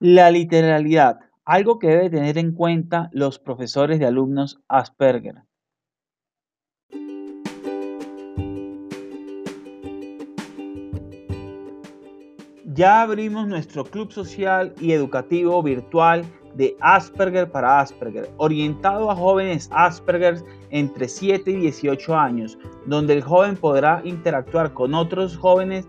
La literalidad, algo que debe tener en cuenta los profesores de alumnos Asperger. Ya abrimos nuestro club social y educativo virtual de Asperger para Asperger, orientado a jóvenes Asperger entre 7 y 18 años, donde el joven podrá interactuar con otros jóvenes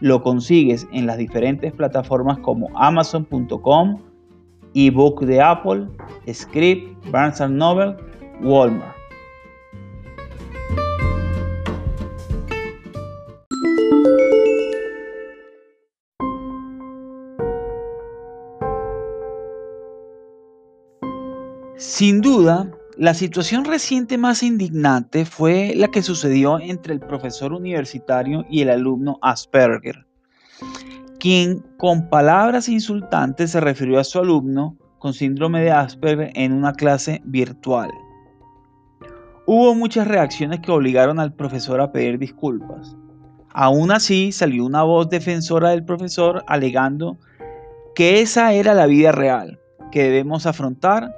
lo consigues en las diferentes plataformas como amazon.com, ebook de Apple, Script, Barnes Noble, Walmart. Sin duda, la situación reciente más indignante fue la que sucedió entre el profesor universitario y el alumno Asperger, quien con palabras insultantes se refirió a su alumno con síndrome de Asperger en una clase virtual. Hubo muchas reacciones que obligaron al profesor a pedir disculpas. Aún así, salió una voz defensora del profesor alegando que esa era la vida real que debemos afrontar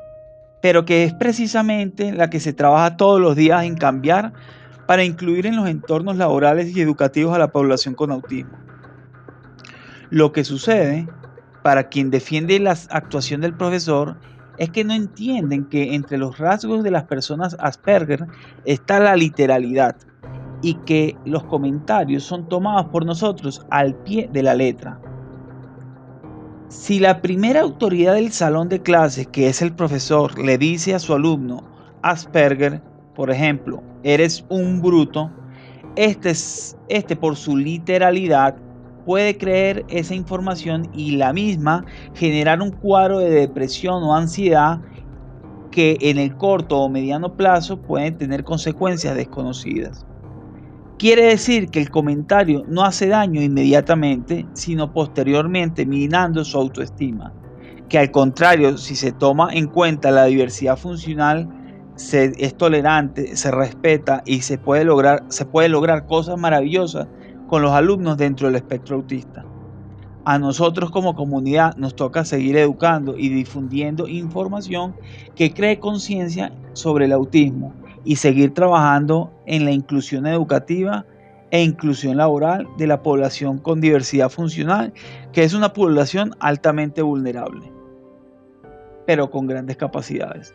pero que es precisamente la que se trabaja todos los días en cambiar para incluir en los entornos laborales y educativos a la población con autismo. Lo que sucede, para quien defiende la actuación del profesor, es que no entienden que entre los rasgos de las personas Asperger está la literalidad y que los comentarios son tomados por nosotros al pie de la letra. Si la primera autoridad del salón de clases, que es el profesor, le dice a su alumno Asperger, por ejemplo, eres un bruto, este, este por su literalidad puede creer esa información y la misma generar un cuadro de depresión o ansiedad que en el corto o mediano plazo pueden tener consecuencias desconocidas. Quiere decir que el comentario no hace daño inmediatamente, sino posteriormente minando su autoestima. Que al contrario, si se toma en cuenta la diversidad funcional, se, es tolerante, se respeta y se puede, lograr, se puede lograr cosas maravillosas con los alumnos dentro del espectro autista. A nosotros como comunidad nos toca seguir educando y difundiendo información que cree conciencia sobre el autismo y seguir trabajando en la inclusión educativa e inclusión laboral de la población con diversidad funcional, que es una población altamente vulnerable, pero con grandes capacidades.